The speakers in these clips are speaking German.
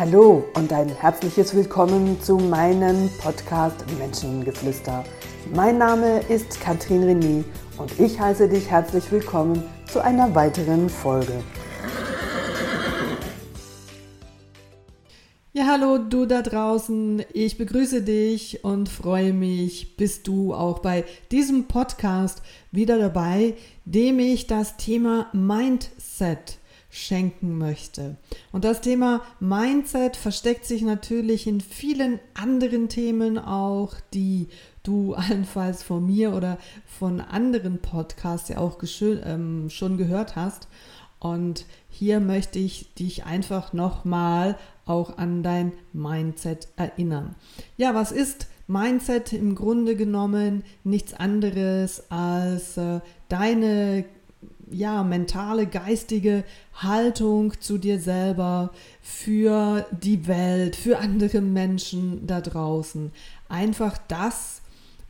Hallo und ein herzliches Willkommen zu meinem Podcast Menschengeflüster. Mein Name ist Katrin René und ich heiße dich herzlich willkommen zu einer weiteren Folge. Ja, hallo du da draußen. Ich begrüße dich und freue mich, bist du auch bei diesem Podcast wieder dabei, dem ich das Thema Mindset schenken möchte. Und das Thema Mindset versteckt sich natürlich in vielen anderen Themen auch, die du allenfalls von mir oder von anderen Podcasts ja auch ähm, schon gehört hast. Und hier möchte ich dich einfach nochmal auch an dein Mindset erinnern. Ja, was ist Mindset im Grunde genommen? Nichts anderes als äh, deine ja, mentale, geistige Haltung zu dir selber, für die Welt, für andere Menschen da draußen. Einfach das,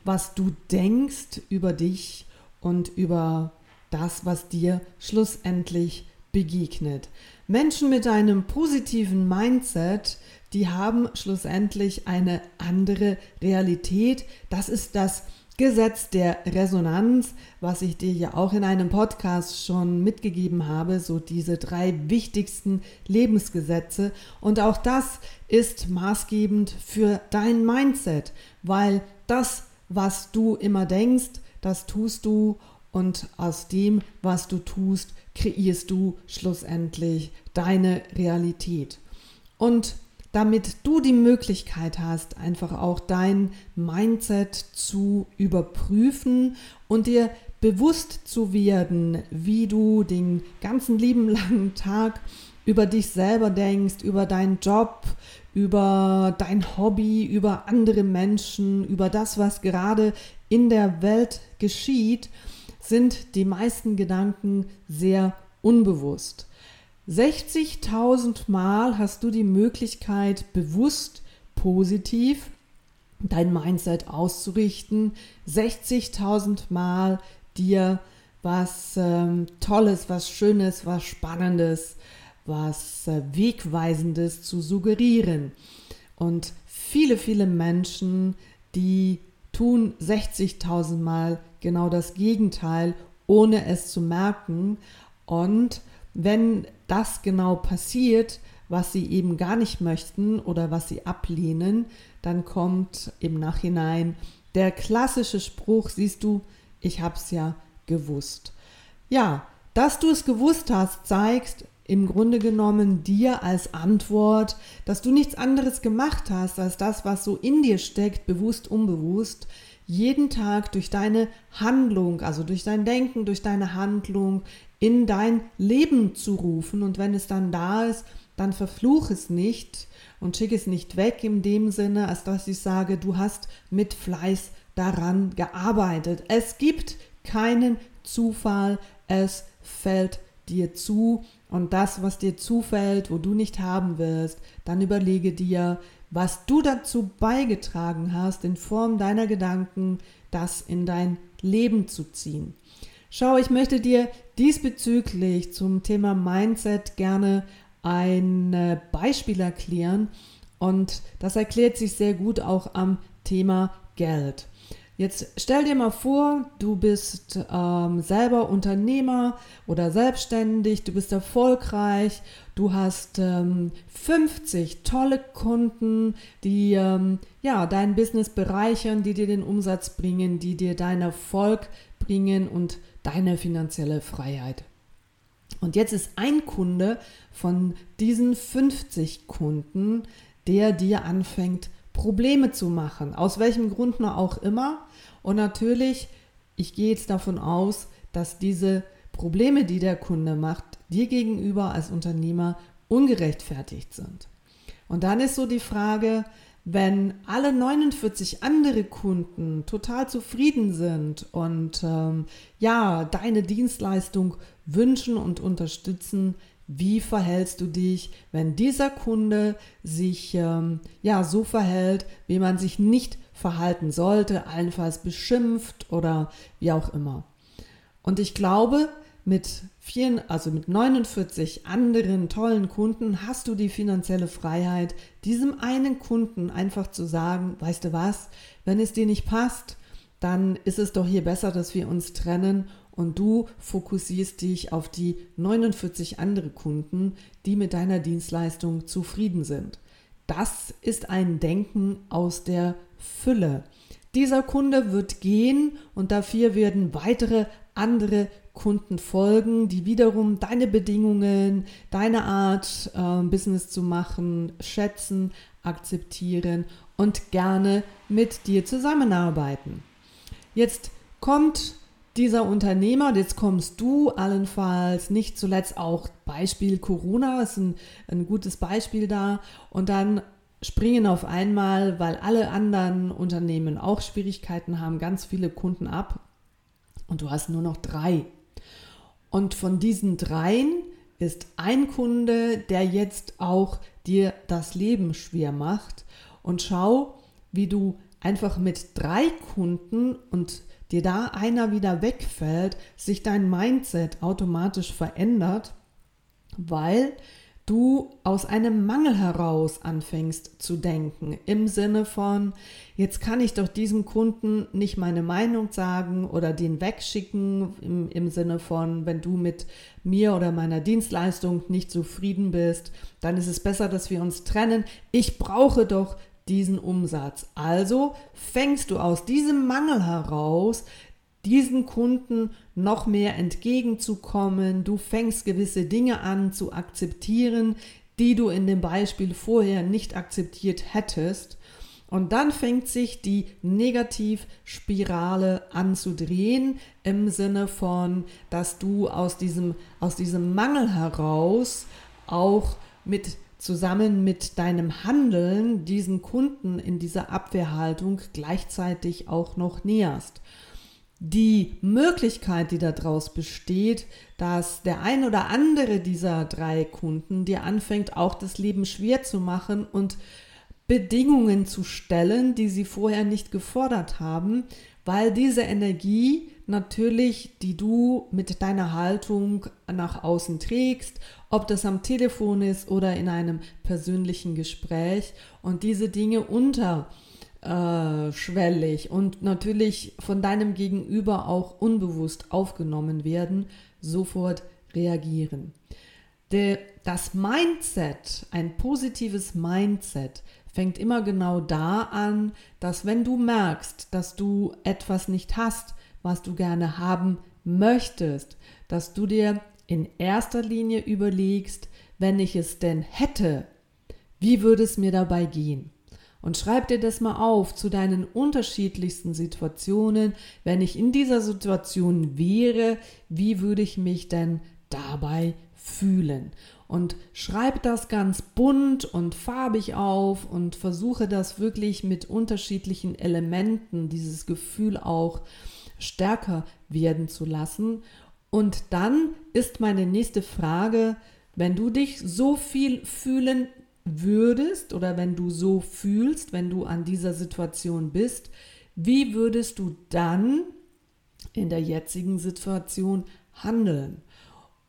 was du denkst über dich und über das, was dir schlussendlich begegnet. Menschen mit einem positiven Mindset, die haben schlussendlich eine andere Realität. Das ist das Gesetz der Resonanz, was ich dir ja auch in einem Podcast schon mitgegeben habe, so diese drei wichtigsten Lebensgesetze. Und auch das ist maßgebend für dein Mindset, weil das, was du immer denkst, das tust du und aus dem, was du tust, kreierst du schlussendlich deine Realität. Und damit du die Möglichkeit hast, einfach auch dein Mindset zu überprüfen und dir bewusst zu werden, wie du den ganzen lieben langen Tag über dich selber denkst, über deinen Job, über dein Hobby, über andere Menschen, über das, was gerade in der Welt geschieht, sind die meisten Gedanken sehr unbewusst. 60.000 Mal hast du die Möglichkeit, bewusst positiv dein Mindset auszurichten. 60.000 Mal dir was ähm, Tolles, was Schönes, was Spannendes, was äh, Wegweisendes zu suggerieren. Und viele, viele Menschen, die tun 60.000 Mal genau das Gegenteil, ohne es zu merken. Und wenn das genau passiert, was sie eben gar nicht möchten oder was sie ablehnen, dann kommt im Nachhinein der klassische Spruch, siehst du, ich hab's ja gewusst. Ja, dass du es gewusst hast, zeigt im Grunde genommen dir als Antwort, dass du nichts anderes gemacht hast als das, was so in dir steckt, bewusst, unbewusst, jeden Tag durch deine Handlung, also durch dein Denken, durch deine Handlung in dein Leben zu rufen. Und wenn es dann da ist, dann verfluch es nicht und schick es nicht weg in dem Sinne, als dass ich sage, du hast mit Fleiß daran gearbeitet. Es gibt keinen Zufall, es fällt dir zu und das, was dir zufällt, wo du nicht haben wirst, dann überlege dir, was du dazu beigetragen hast, in Form deiner Gedanken, das in dein Leben zu ziehen. Schau, ich möchte dir diesbezüglich zum Thema Mindset gerne ein Beispiel erklären und das erklärt sich sehr gut auch am Thema Geld. Jetzt stell dir mal vor, du bist ähm, selber Unternehmer oder selbstständig, du bist erfolgreich, du hast ähm, 50 tolle Kunden, die ähm, ja dein Business bereichern, die dir den Umsatz bringen, die dir deinen Erfolg bringen und deine finanzielle Freiheit. Und jetzt ist ein Kunde von diesen 50 Kunden, der dir anfängt, Probleme zu machen, aus welchem Grund nur auch immer. Und natürlich, ich gehe jetzt davon aus, dass diese Probleme, die der Kunde macht, dir gegenüber als Unternehmer ungerechtfertigt sind. Und dann ist so die Frage, wenn alle 49 andere Kunden total zufrieden sind und ähm, ja, deine Dienstleistung wünschen und unterstützen, wie verhältst du dich, wenn dieser Kunde sich ähm, ja so verhält, wie man sich nicht verhalten sollte, allenfalls beschimpft oder wie auch immer. Und ich glaube, mit vielen, also mit 49 anderen tollen Kunden hast du die finanzielle Freiheit, diesem einen Kunden einfach zu sagen, weißt du was, wenn es dir nicht passt, dann ist es doch hier besser, dass wir uns trennen und du fokussierst dich auf die 49 andere Kunden, die mit deiner Dienstleistung zufrieden sind. Das ist ein Denken aus der Fülle. Dieser Kunde wird gehen und dafür werden weitere andere Kunden folgen, die wiederum deine Bedingungen, deine Art, äh, Business zu machen, schätzen, akzeptieren und gerne mit dir zusammenarbeiten. Jetzt kommt dieser Unternehmer, jetzt kommst du allenfalls, nicht zuletzt auch Beispiel Corona, ist ein, ein gutes Beispiel da, und dann springen auf einmal, weil alle anderen Unternehmen auch Schwierigkeiten haben, ganz viele Kunden ab und du hast nur noch drei. Und von diesen dreien ist ein Kunde, der jetzt auch dir das Leben schwer macht. Und schau, wie du einfach mit drei Kunden und dir da einer wieder wegfällt, sich dein Mindset automatisch verändert, weil du aus einem Mangel heraus anfängst zu denken, im Sinne von, jetzt kann ich doch diesem Kunden nicht meine Meinung sagen oder den wegschicken, im, im Sinne von, wenn du mit mir oder meiner Dienstleistung nicht zufrieden bist, dann ist es besser, dass wir uns trennen. Ich brauche doch diesen Umsatz. Also fängst du aus diesem Mangel heraus diesen Kunden noch mehr entgegenzukommen. Du fängst gewisse Dinge an zu akzeptieren, die du in dem Beispiel vorher nicht akzeptiert hättest. Und dann fängt sich die Negativspirale an zu drehen im Sinne von, dass du aus diesem, aus diesem Mangel heraus auch mit zusammen mit deinem Handeln diesen Kunden in dieser Abwehrhaltung gleichzeitig auch noch näherst die Möglichkeit, die daraus besteht, dass der ein oder andere dieser drei Kunden dir anfängt, auch das Leben schwer zu machen und Bedingungen zu stellen, die sie vorher nicht gefordert haben, weil diese Energie natürlich, die du mit deiner Haltung nach außen trägst, ob das am Telefon ist oder in einem persönlichen Gespräch und diese Dinge unter äh, schwellig und natürlich von deinem Gegenüber auch unbewusst aufgenommen werden, sofort reagieren. Der, das Mindset, ein positives Mindset, fängt immer genau da an, dass wenn du merkst, dass du etwas nicht hast, was du gerne haben möchtest, dass du dir in erster Linie überlegst, wenn ich es denn hätte, wie würde es mir dabei gehen? Und schreib dir das mal auf zu deinen unterschiedlichsten Situationen. Wenn ich in dieser Situation wäre, wie würde ich mich denn dabei fühlen? Und schreib das ganz bunt und farbig auf und versuche das wirklich mit unterschiedlichen Elementen, dieses Gefühl auch stärker werden zu lassen. Und dann ist meine nächste Frage, wenn du dich so viel fühlen würdest oder wenn du so fühlst, wenn du an dieser Situation bist, wie würdest du dann in der jetzigen Situation handeln?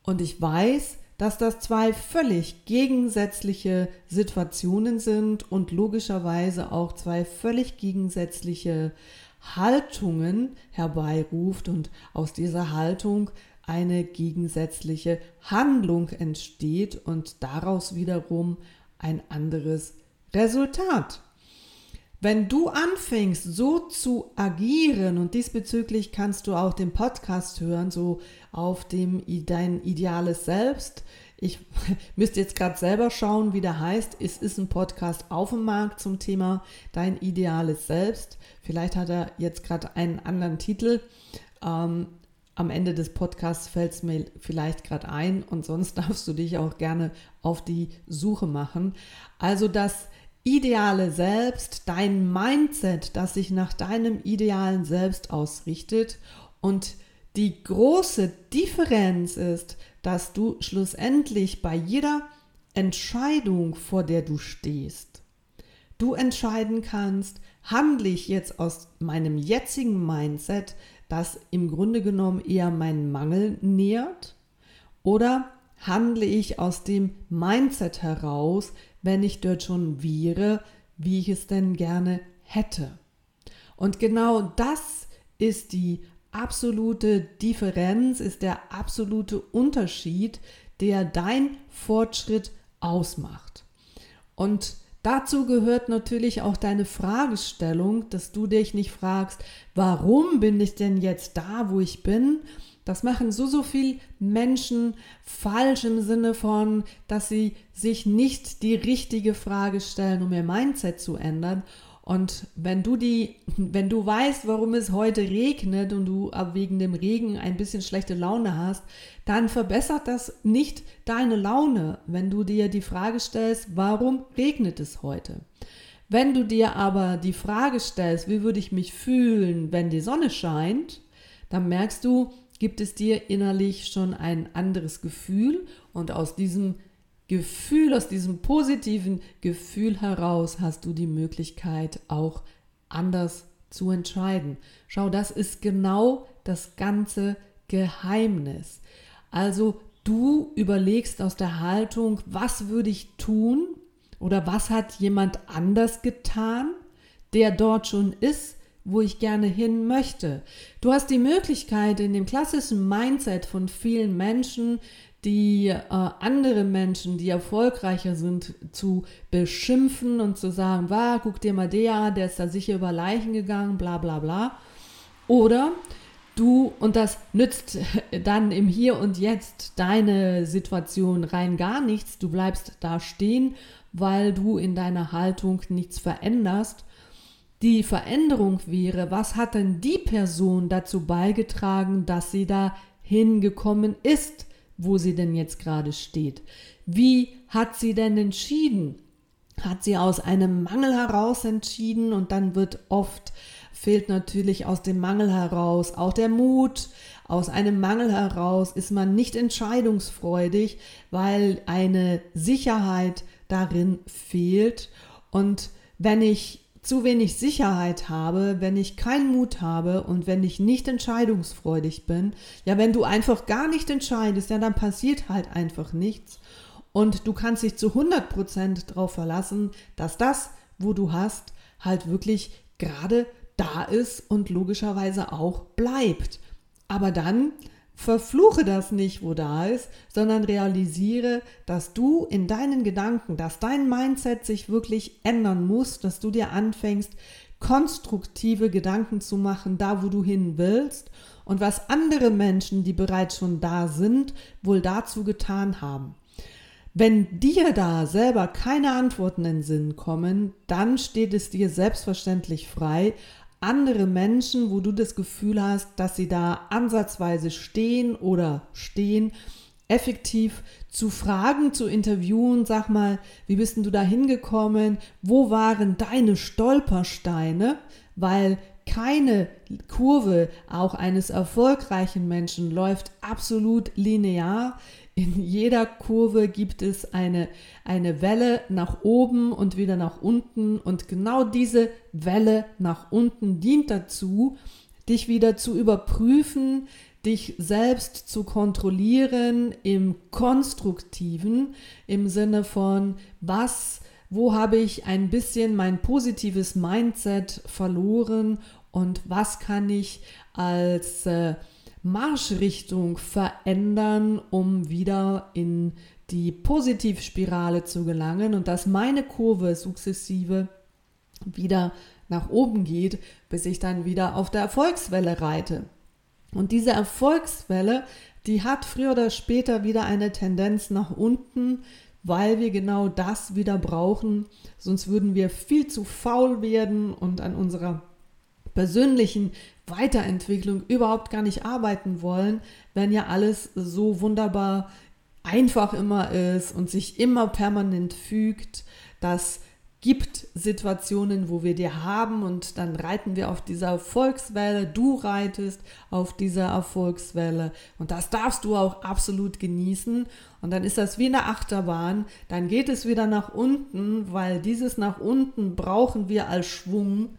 Und ich weiß, dass das zwei völlig gegensätzliche Situationen sind und logischerweise auch zwei völlig gegensätzliche Haltungen herbeiruft und aus dieser Haltung eine gegensätzliche Handlung entsteht und daraus wiederum ein anderes Resultat. Wenn du anfängst, so zu agieren und diesbezüglich kannst du auch den Podcast hören, so auf dem dein ideales Selbst. Ich müsste jetzt gerade selber schauen, wie der heißt. Es ist ein Podcast auf dem Markt zum Thema dein ideales Selbst. Vielleicht hat er jetzt gerade einen anderen Titel. Ähm, am Ende des Podcasts fällt es mir vielleicht gerade ein und sonst darfst du dich auch gerne auf die Suche machen. Also das ideale Selbst, dein Mindset, das sich nach deinem idealen Selbst ausrichtet und die große Differenz ist, dass du schlussendlich bei jeder Entscheidung, vor der du stehst, du entscheiden kannst, handle ich jetzt aus meinem jetzigen Mindset das im Grunde genommen eher meinen Mangel nährt? Oder handle ich aus dem Mindset heraus, wenn ich dort schon wäre, wie ich es denn gerne hätte? Und genau das ist die absolute Differenz, ist der absolute Unterschied, der dein Fortschritt ausmacht. Und dazu gehört natürlich auch deine Fragestellung, dass du dich nicht fragst, warum bin ich denn jetzt da, wo ich bin? Das machen so, so viele Menschen falsch im Sinne von, dass sie sich nicht die richtige Frage stellen, um ihr Mindset zu ändern und wenn du die, wenn du weißt, warum es heute regnet und du wegen dem Regen ein bisschen schlechte Laune hast, dann verbessert das nicht deine Laune, wenn du dir die Frage stellst, warum regnet es heute? Wenn du dir aber die Frage stellst, wie würde ich mich fühlen, wenn die Sonne scheint, dann merkst du, gibt es dir innerlich schon ein anderes Gefühl und aus diesem Gefühl, aus diesem positiven Gefühl heraus hast du die Möglichkeit auch anders zu entscheiden. Schau, das ist genau das ganze Geheimnis. Also du überlegst aus der Haltung, was würde ich tun oder was hat jemand anders getan, der dort schon ist, wo ich gerne hin möchte. Du hast die Möglichkeit in dem klassischen Mindset von vielen Menschen, die äh, andere Menschen, die erfolgreicher sind, zu beschimpfen und zu sagen, war, guck dir mal der, der ist da sicher über Leichen gegangen, bla bla bla. Oder du, und das nützt dann im Hier und Jetzt deine Situation rein gar nichts, du bleibst da stehen, weil du in deiner Haltung nichts veränderst. Die Veränderung wäre, was hat denn die Person dazu beigetragen, dass sie da hingekommen ist? wo sie denn jetzt gerade steht. Wie hat sie denn entschieden? Hat sie aus einem Mangel heraus entschieden und dann wird oft fehlt natürlich aus dem Mangel heraus auch der Mut. Aus einem Mangel heraus ist man nicht entscheidungsfreudig, weil eine Sicherheit darin fehlt. Und wenn ich zu wenig Sicherheit habe, wenn ich keinen Mut habe und wenn ich nicht entscheidungsfreudig bin, ja, wenn du einfach gar nicht entscheidest, ja, dann passiert halt einfach nichts. Und du kannst dich zu 100% darauf verlassen, dass das, wo du hast, halt wirklich gerade da ist und logischerweise auch bleibt. Aber dann Verfluche das nicht, wo da ist, sondern realisiere, dass du in deinen Gedanken, dass dein Mindset sich wirklich ändern muss, dass du dir anfängst, konstruktive Gedanken zu machen, da wo du hin willst und was andere Menschen, die bereits schon da sind, wohl dazu getan haben. Wenn dir da selber keine Antworten in den Sinn kommen, dann steht es dir selbstverständlich frei, andere Menschen, wo du das Gefühl hast, dass sie da ansatzweise stehen oder stehen, effektiv zu fragen, zu interviewen, sag mal, wie bist denn du da hingekommen? Wo waren deine Stolpersteine? Weil keine Kurve auch eines erfolgreichen Menschen läuft absolut linear. In jeder Kurve gibt es eine, eine Welle nach oben und wieder nach unten. Und genau diese Welle nach unten dient dazu, dich wieder zu überprüfen, dich selbst zu kontrollieren im konstruktiven, im Sinne von, was, wo habe ich ein bisschen mein positives Mindset verloren und was kann ich als äh, Marschrichtung verändern, um wieder in die Positivspirale zu gelangen und dass meine Kurve sukzessive wieder nach oben geht, bis ich dann wieder auf der Erfolgswelle reite. Und diese Erfolgswelle, die hat früher oder später wieder eine Tendenz nach unten, weil wir genau das wieder brauchen. Sonst würden wir viel zu faul werden und an unserer persönlichen Weiterentwicklung überhaupt gar nicht arbeiten wollen, wenn ja alles so wunderbar einfach immer ist und sich immer permanent fügt. Das gibt Situationen, wo wir die haben und dann reiten wir auf dieser Erfolgswelle. Du reitest auf dieser Erfolgswelle und das darfst du auch absolut genießen. Und dann ist das wie eine Achterbahn. Dann geht es wieder nach unten, weil dieses nach unten brauchen wir als Schwung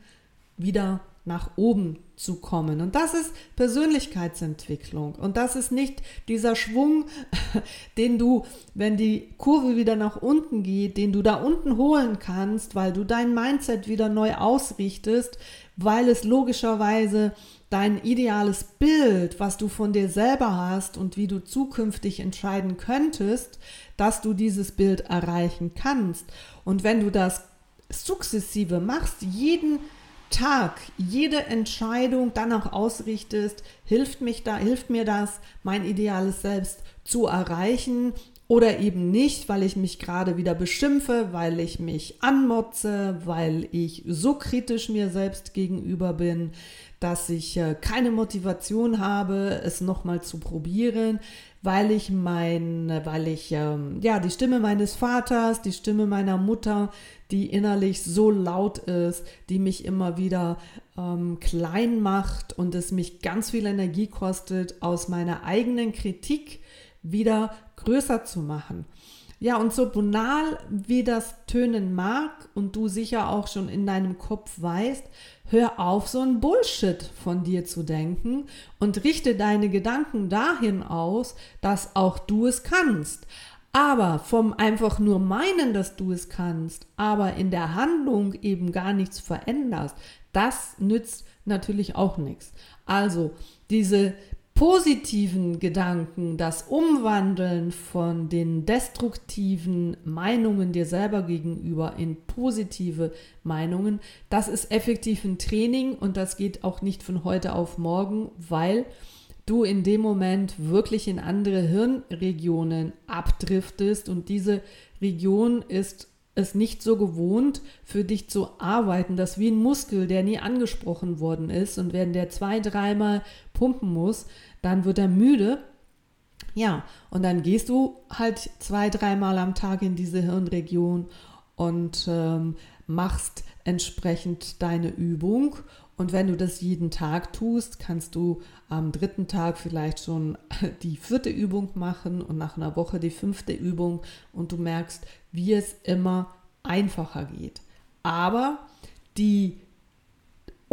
wieder nach oben zu kommen. Und das ist Persönlichkeitsentwicklung. Und das ist nicht dieser Schwung, den du, wenn die Kurve wieder nach unten geht, den du da unten holen kannst, weil du dein Mindset wieder neu ausrichtest, weil es logischerweise dein ideales Bild, was du von dir selber hast und wie du zukünftig entscheiden könntest, dass du dieses Bild erreichen kannst. Und wenn du das sukzessive machst, jeden Tag, jede Entscheidung danach ausrichtest, hilft mich da, hilft mir das, mein ideales Selbst zu erreichen oder eben nicht, weil ich mich gerade wieder beschimpfe, weil ich mich anmotze, weil ich so kritisch mir selbst gegenüber bin, dass ich äh, keine Motivation habe, es nochmal zu probieren, weil ich mein, weil ich ähm, ja die Stimme meines Vaters, die Stimme meiner Mutter, die innerlich so laut ist, die mich immer wieder ähm, klein macht und es mich ganz viel Energie kostet, aus meiner eigenen Kritik wieder größer zu machen. Ja, und so banal wie das tönen mag und du sicher auch schon in deinem Kopf weißt, hör auf, so ein Bullshit von dir zu denken und richte deine Gedanken dahin aus, dass auch du es kannst. Aber vom einfach nur meinen, dass du es kannst, aber in der Handlung eben gar nichts veränderst, das nützt natürlich auch nichts. Also diese positiven Gedanken, das Umwandeln von den destruktiven Meinungen dir selber gegenüber in positive Meinungen, das ist effektiv ein Training und das geht auch nicht von heute auf morgen, weil du in dem Moment wirklich in andere Hirnregionen abdriftest und diese Region ist es nicht so gewohnt, für dich zu arbeiten, dass wie ein Muskel, der nie angesprochen worden ist und wenn der zwei, dreimal pumpen muss, dann wird er müde. Ja, und dann gehst du halt zwei, dreimal am Tag in diese Hirnregion und ähm, machst entsprechend deine Übung. Und wenn du das jeden Tag tust, kannst du am dritten Tag vielleicht schon die vierte Übung machen und nach einer Woche die fünfte Übung und du merkst, wie es immer einfacher geht. Aber die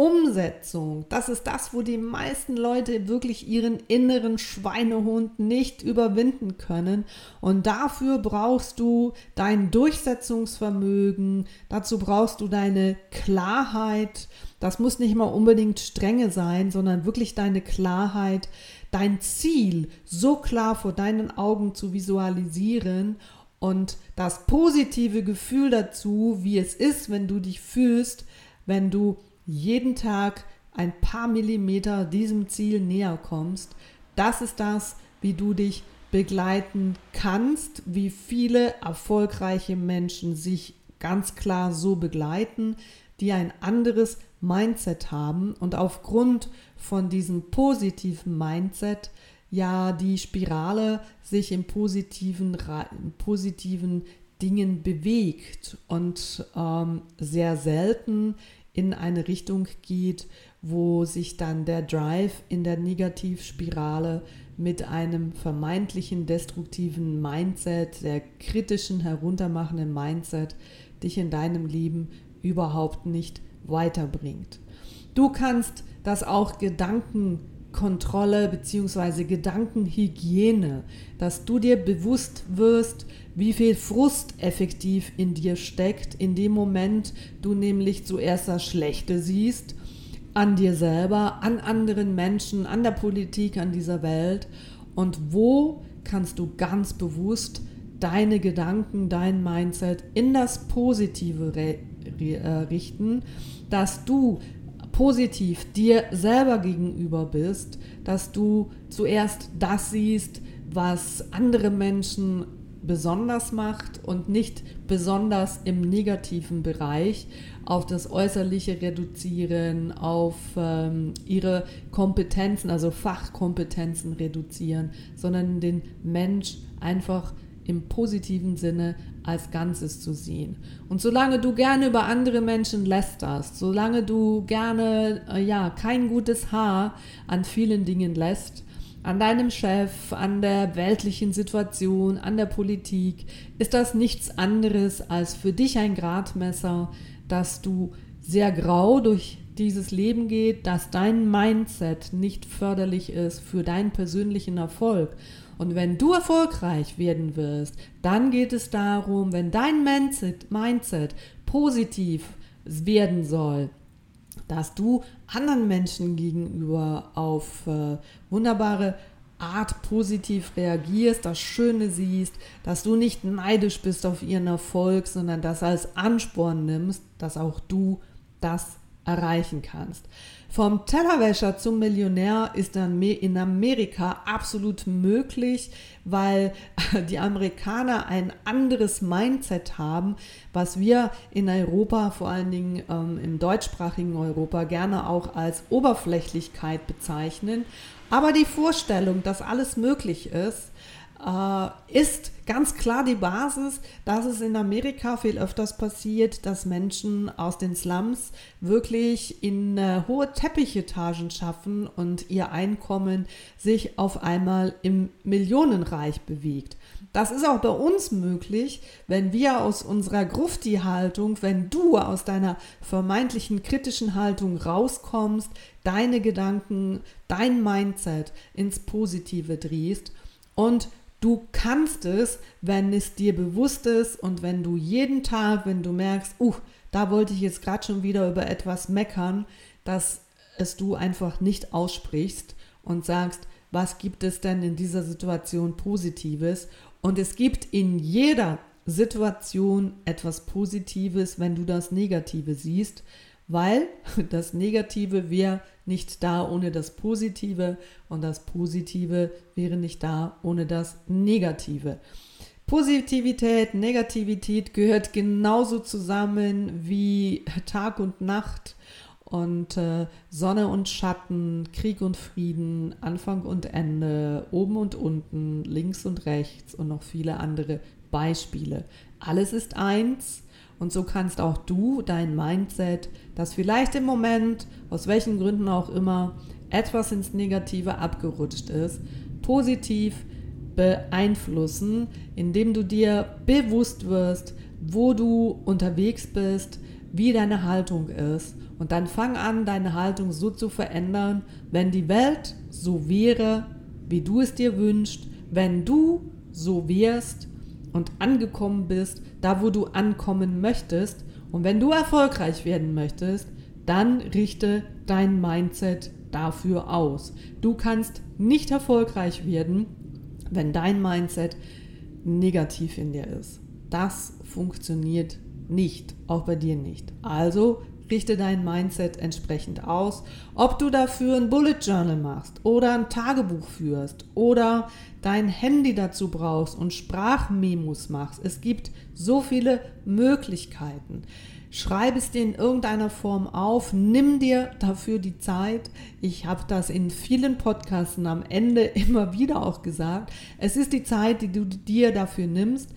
Umsetzung, das ist das, wo die meisten Leute wirklich ihren inneren Schweinehund nicht überwinden können. Und dafür brauchst du dein Durchsetzungsvermögen, dazu brauchst du deine Klarheit. Das muss nicht mal unbedingt Strenge sein, sondern wirklich deine Klarheit, dein Ziel so klar vor deinen Augen zu visualisieren und das positive Gefühl dazu, wie es ist, wenn du dich fühlst, wenn du jeden Tag ein paar Millimeter diesem Ziel näher kommst. Das ist das, wie du dich begleiten kannst, wie viele erfolgreiche Menschen sich ganz klar so begleiten, die ein anderes Mindset haben und aufgrund von diesem positiven Mindset ja die Spirale sich in positiven, in positiven Dingen bewegt und ähm, sehr selten in eine Richtung geht, wo sich dann der Drive in der Negativspirale mit einem vermeintlichen destruktiven Mindset, der kritischen, heruntermachenden Mindset, dich in deinem Leben überhaupt nicht weiterbringt. Du kannst das auch Gedankenkontrolle bzw. Gedankenhygiene, dass du dir bewusst wirst, wie viel Frust effektiv in dir steckt, in dem Moment du nämlich zuerst das Schlechte siehst, an dir selber, an anderen Menschen, an der Politik, an dieser Welt und wo kannst du ganz bewusst deine Gedanken, dein Mindset in das Positive äh, richten, dass du positiv dir selber gegenüber bist, dass du zuerst das siehst, was andere Menschen besonders macht und nicht besonders im negativen Bereich auf das Äußerliche reduzieren, auf ähm, ihre Kompetenzen, also Fachkompetenzen reduzieren, sondern den Mensch einfach im positiven Sinne als Ganzes zu sehen. Und solange du gerne über andere Menschen lästerst, solange du gerne äh, ja kein gutes Haar an vielen Dingen lässt, an deinem Chef, an der weltlichen Situation, an der Politik, ist das nichts anderes als für dich ein Gradmesser, dass du sehr grau durch dieses Leben geht, dass dein Mindset nicht förderlich ist für deinen persönlichen Erfolg. Und wenn du erfolgreich werden wirst, dann geht es darum, wenn dein Mindset, Mindset positiv werden soll, dass du anderen Menschen gegenüber auf äh, wunderbare Art positiv reagierst, das Schöne siehst, dass du nicht neidisch bist auf ihren Erfolg, sondern das als Ansporn nimmst, dass auch du das erreichen kannst. Vom Tellerwäscher zum Millionär ist dann in Amerika absolut möglich, weil die Amerikaner ein anderes Mindset haben, was wir in Europa, vor allen Dingen ähm, im deutschsprachigen Europa, gerne auch als Oberflächlichkeit bezeichnen. Aber die Vorstellung, dass alles möglich ist, ist ganz klar die Basis, dass es in Amerika viel öfters passiert, dass Menschen aus den Slums wirklich in äh, hohe Teppichetagen schaffen und ihr Einkommen sich auf einmal im Millionenreich bewegt. Das ist auch bei uns möglich, wenn wir aus unserer Grufti-Haltung, wenn du aus deiner vermeintlichen kritischen Haltung rauskommst, deine Gedanken, dein Mindset ins Positive drehst und Du kannst es, wenn es dir bewusst ist und wenn du jeden Tag, wenn du merkst, uh, da wollte ich jetzt gerade schon wieder über etwas meckern, dass es du einfach nicht aussprichst und sagst, was gibt es denn in dieser Situation Positives? Und es gibt in jeder Situation etwas Positives, wenn du das Negative siehst weil das Negative wäre nicht da ohne das Positive und das Positive wäre nicht da ohne das Negative. Positivität, Negativität gehört genauso zusammen wie Tag und Nacht und äh, Sonne und Schatten, Krieg und Frieden, Anfang und Ende, oben und unten, links und rechts und noch viele andere Beispiele. Alles ist eins und so kannst auch du dein Mindset, das vielleicht im Moment, aus welchen Gründen auch immer, etwas ins Negative abgerutscht ist, positiv beeinflussen, indem du dir bewusst wirst, wo du unterwegs bist, wie deine Haltung ist. Und dann fang an, deine Haltung so zu verändern, wenn die Welt so wäre, wie du es dir wünschst, wenn du so wärst, und angekommen bist, da wo du ankommen möchtest. Und wenn du erfolgreich werden möchtest, dann richte dein Mindset dafür aus. Du kannst nicht erfolgreich werden, wenn dein Mindset negativ in dir ist. Das funktioniert nicht, auch bei dir nicht. Also richte dein Mindset entsprechend aus. Ob du dafür ein Bullet Journal machst oder ein Tagebuch führst oder dein Handy dazu brauchst und Sprachmemos machst. Es gibt so viele Möglichkeiten. Schreib es dir in irgendeiner Form auf, nimm dir dafür die Zeit. Ich habe das in vielen Podcasten am Ende immer wieder auch gesagt. Es ist die Zeit, die du dir dafür nimmst.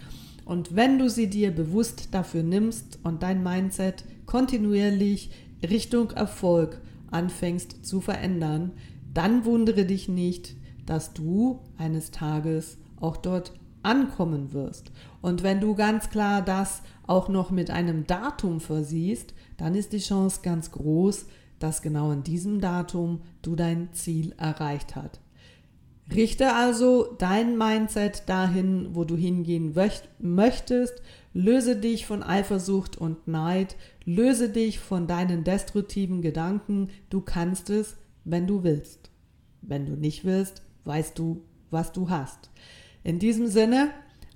Und wenn du sie dir bewusst dafür nimmst und dein Mindset kontinuierlich Richtung Erfolg anfängst zu verändern, dann wundere dich nicht, dass du eines Tages auch dort ankommen wirst. Und wenn du ganz klar das auch noch mit einem Datum versiehst, dann ist die Chance ganz groß, dass genau an diesem Datum du dein Ziel erreicht hast. Richte also dein Mindset dahin, wo du hingehen möchtest. Löse dich von Eifersucht und Neid. Löse dich von deinen destruktiven Gedanken. Du kannst es, wenn du willst. Wenn du nicht willst, weißt du, was du hast. In diesem Sinne,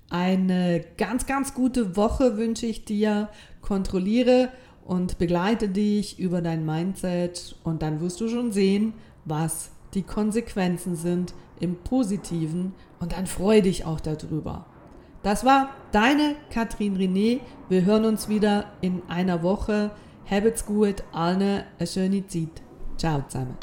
eine ganz, ganz gute Woche wünsche ich dir. Kontrolliere und begleite dich über dein Mindset und dann wirst du schon sehen, was die Konsequenzen sind im Positiven und dann freue dich auch darüber. Das war deine Katrin René. Wir hören uns wieder in einer Woche. Habt's gut, allen eine schöne Zeit. Ciao zusammen.